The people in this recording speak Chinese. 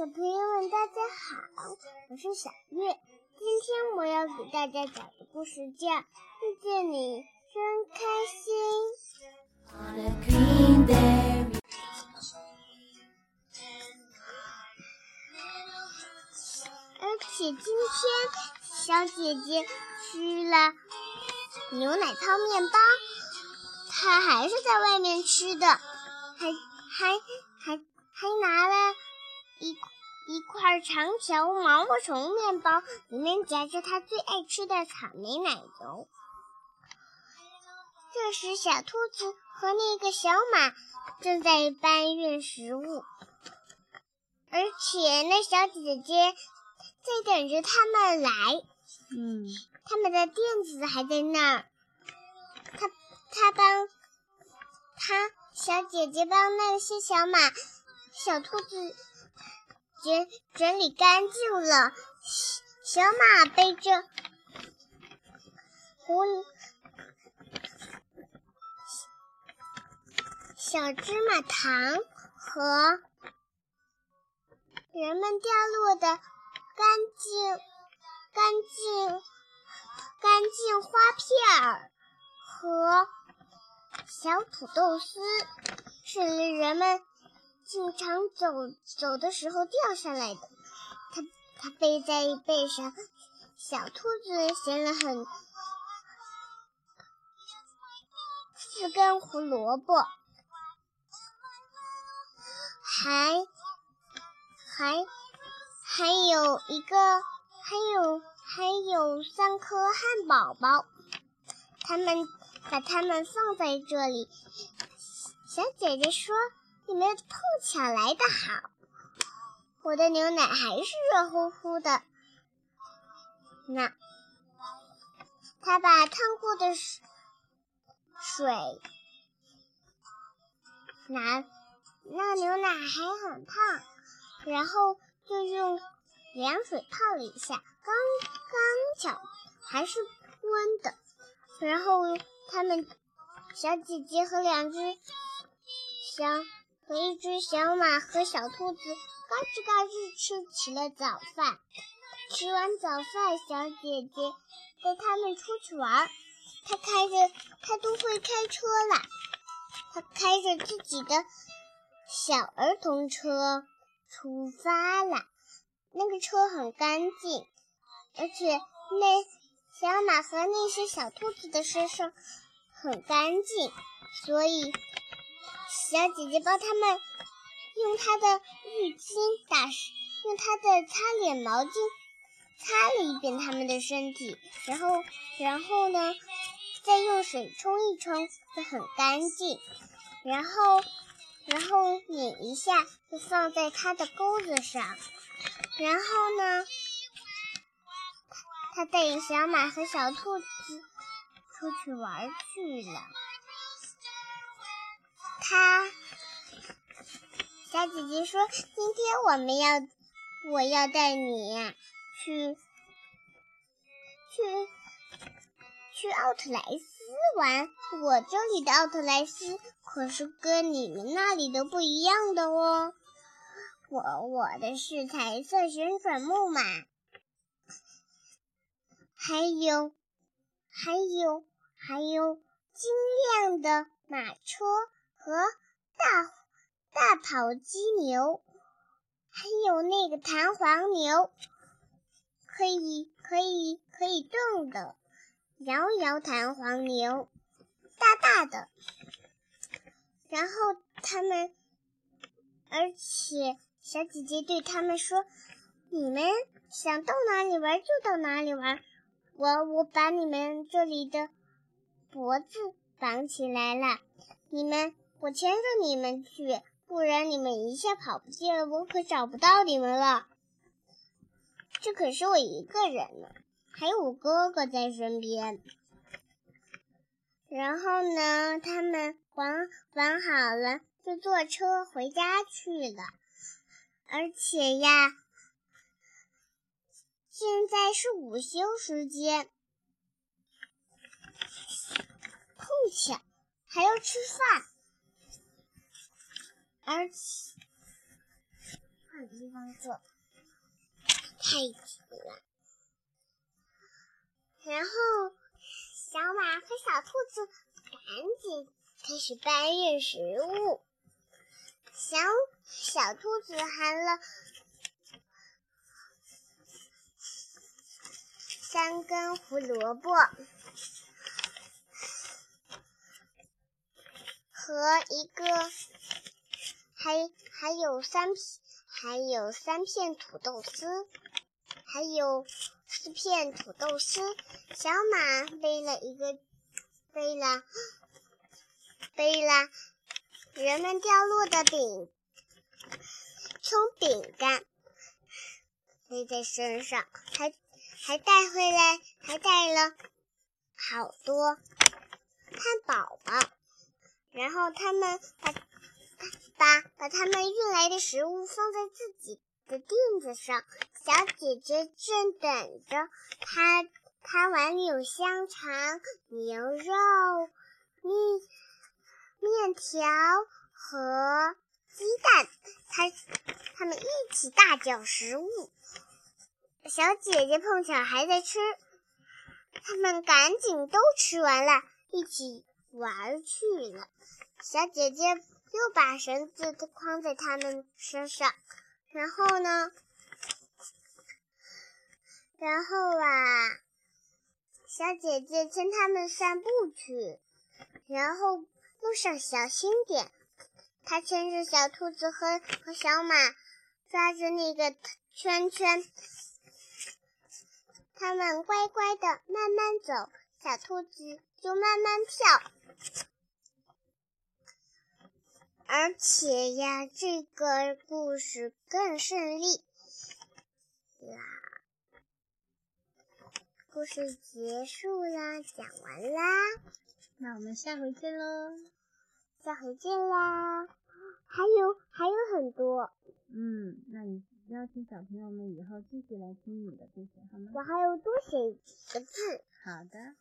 小朋友们，大家好，我是小月。今天我要给大家讲的故事叫《遇见你真开心》。而且今天小姐姐吃了牛奶泡面包，她还是在外面吃的，还还还还拿了。一一块长条毛毛虫面包，里面夹着他最爱吃的草莓奶油。这时，小兔子和那个小马正在搬运食物，而且那小姐姐在等着他们来。嗯，他们的垫子还在那儿。他他帮他小姐姐帮那些小马、小兔子。整整理干净了，小马背着狐小芝麻糖和人们掉落的干净干净干净花片儿和小土豆丝，是人们。经常走走的时候掉下来的，它它背在背上。小兔子衔了很四根胡萝卜，还还还有一个，还有还有三颗汉堡包。他们把它们放在这里。小姐姐说。你们碰巧来的好，我的牛奶还是热乎乎的。那，他把烫过的水拿，那牛奶还很烫，然后就用凉水泡了一下，刚刚巧还是温的。然后他们小姐姐和两只小。和一只小马和小兔子嘎吱嘎吱吃起了早饭。吃完早饭，小姐姐带他们出去玩。她开着，她都会开车了。她开着自己的小儿童车出发了。那个车很干净，而且那小马和那些小兔子的身上很干净，所以。小姐姐帮他们用她的浴巾打，用她的擦脸毛巾擦了一遍他们的身体，然后，然后呢，再用水冲一冲，就很干净。然后，然后拧一下，就放在它的钩子上。然后呢，他带着小马和小兔子出去玩去了。他小姐姐说：“今天我们要，我要带你去去去奥特莱斯玩。我这里的奥特莱斯可是跟你们那里的不一样的哦。我我的是彩色旋转木马，还有还有还有晶亮的马车。”和大大跑鸡牛，还有那个弹簧牛，可以可以可以动的摇摇弹簧牛，大大的。然后他们，而且小姐姐对他们说：“你们想到哪里玩就到哪里玩，我我把你们这里的脖子绑起来了，你们。”我牵着你们去，不然你们一下跑不见了，我可找不到你们了。这可是我一个人呢，还有我哥哥在身边。然后呢，他们玩玩好了，就坐车回家去了。而且呀，现在是午休时间，碰巧还要吃饭。而且，的地方坐，太挤了。然后，小马和小兔子赶紧开始搬运食物。小小兔子含了三根胡萝卜和一个，还还有三还有三片土豆丝，还有。四片土豆丝，小马背了一个，背了背了人们掉落的饼，葱饼干背在身上，还还带回来，还带了好多汉堡包。然后他们把把把他们运来的食物放在自己的垫子上。小姐姐正等着，她她碗里有香肠、牛肉、面面条和鸡蛋，她他们一起大嚼食物。小姐姐碰巧还在吃，他们赶紧都吃完了，一起玩去了。小姐姐又把绳子都框在他们身上，然后呢？然后啊，小姐姐牵他们散步去，然后路上小心点。她牵着小兔子和和小马，抓着那个圈圈，他们乖乖的慢慢走，小兔子就慢慢跳。而且呀，这个故事更顺利啦。故事结束啦，讲完啦，那我们下回见喽！下回见啦！还有还有很多，嗯，那你邀请小朋友们以后继续来听你的故事好吗？我还要多写个字。好的。